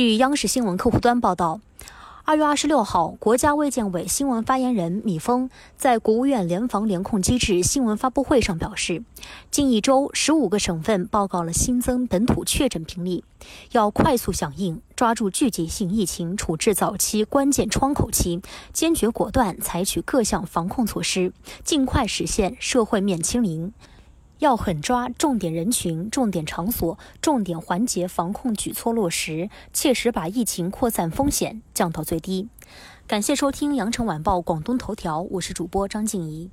据央视新闻客户端报道。二月二十六号，国家卫健委新闻发言人米峰在国务院联防联控机制新闻发布会上表示，近一周，十五个省份报告了新增本土确诊病例，要快速响应，抓住聚集性疫情处置早期关键窗口期，坚决果断采取各项防控措施，尽快实现社会面清零。要狠抓重点人群、重点场所、重点环节防控举措落实，切实把疫情扩散风险降到最低。感谢收听羊城晚报广东头条，我是主播张静怡。